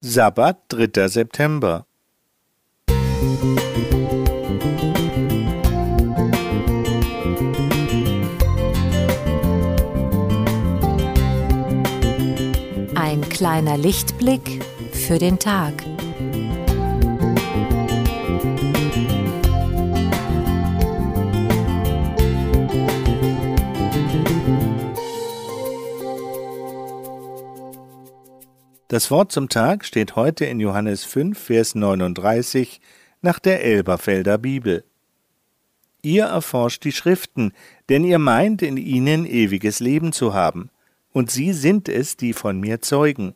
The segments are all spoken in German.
Sabbat, 3. September. Ein kleiner Lichtblick für den Tag. Das Wort zum Tag steht heute in Johannes 5, Vers 39 nach der Elberfelder Bibel. Ihr erforscht die Schriften, denn ihr meint in ihnen ewiges Leben zu haben, und sie sind es, die von mir zeugen.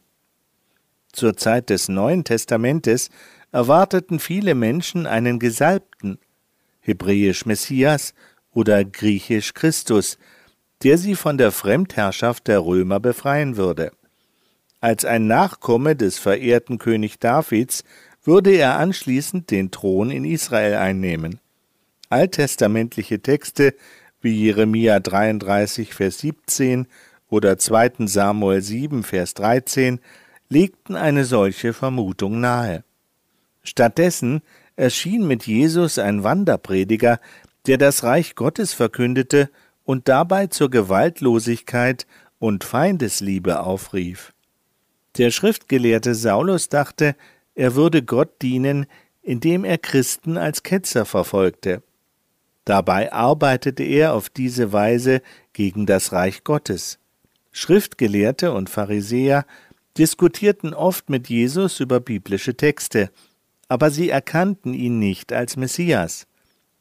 Zur Zeit des Neuen Testamentes erwarteten viele Menschen einen Gesalbten, hebräisch Messias oder griechisch Christus, der sie von der Fremdherrschaft der Römer befreien würde. Als ein Nachkomme des verehrten König Davids würde er anschließend den Thron in Israel einnehmen. Alttestamentliche Texte wie Jeremia 33, Vers 17 oder 2. Samuel 7, Vers 13 legten eine solche Vermutung nahe. Stattdessen erschien mit Jesus ein Wanderprediger, der das Reich Gottes verkündete und dabei zur Gewaltlosigkeit und Feindesliebe aufrief. Der Schriftgelehrte Saulus dachte, er würde Gott dienen, indem er Christen als Ketzer verfolgte. Dabei arbeitete er auf diese Weise gegen das Reich Gottes. Schriftgelehrte und Pharisäer diskutierten oft mit Jesus über biblische Texte, aber sie erkannten ihn nicht als Messias.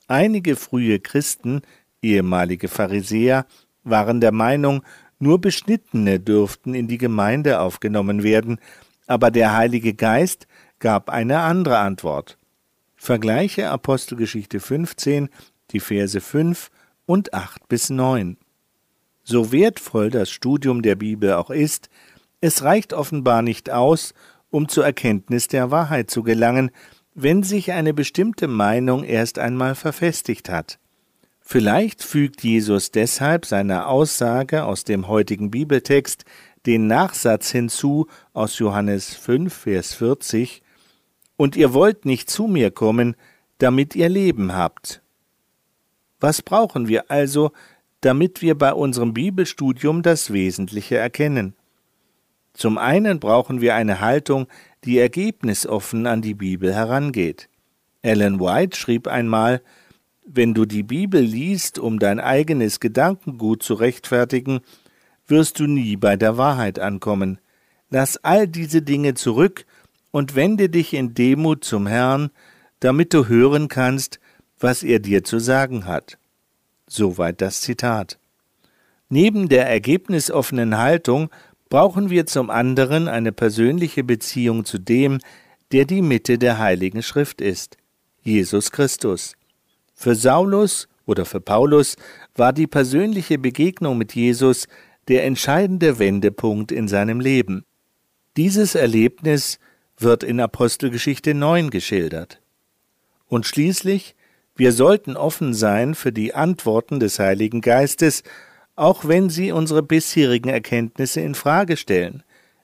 Einige frühe Christen, ehemalige Pharisäer, waren der Meinung, nur Beschnittene dürften in die Gemeinde aufgenommen werden, aber der Heilige Geist gab eine andere Antwort. Vergleiche Apostelgeschichte 15, die Verse 5 und 8 bis 9. So wertvoll das Studium der Bibel auch ist, es reicht offenbar nicht aus, um zur Erkenntnis der Wahrheit zu gelangen, wenn sich eine bestimmte Meinung erst einmal verfestigt hat. Vielleicht fügt Jesus deshalb seiner Aussage aus dem heutigen Bibeltext den Nachsatz hinzu aus Johannes 5, Vers 40, Und ihr wollt nicht zu mir kommen, damit ihr Leben habt. Was brauchen wir also, damit wir bei unserem Bibelstudium das Wesentliche erkennen? Zum einen brauchen wir eine Haltung, die ergebnisoffen an die Bibel herangeht. Ellen White schrieb einmal, wenn du die Bibel liest, um dein eigenes Gedankengut zu rechtfertigen, wirst du nie bei der Wahrheit ankommen. Lass all diese Dinge zurück und wende dich in Demut zum Herrn, damit du hören kannst, was er dir zu sagen hat. Soweit das Zitat. Neben der ergebnisoffenen Haltung brauchen wir zum anderen eine persönliche Beziehung zu dem, der die Mitte der Heiligen Schrift ist, Jesus Christus. Für Saulus oder für Paulus war die persönliche Begegnung mit Jesus der entscheidende Wendepunkt in seinem Leben. Dieses Erlebnis wird in Apostelgeschichte 9 geschildert. Und schließlich, wir sollten offen sein für die Antworten des Heiligen Geistes, auch wenn sie unsere bisherigen Erkenntnisse in Frage stellen,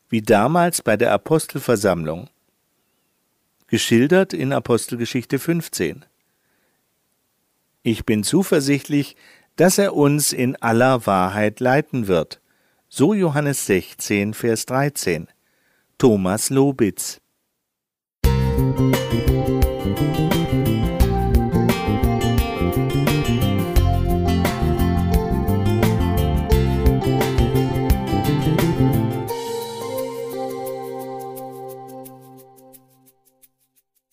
wie damals bei der Apostelversammlung. Geschildert in Apostelgeschichte 15. Ich bin zuversichtlich, dass er uns in aller Wahrheit leiten wird. So Johannes 16, Vers 13. Thomas Lobitz. Musik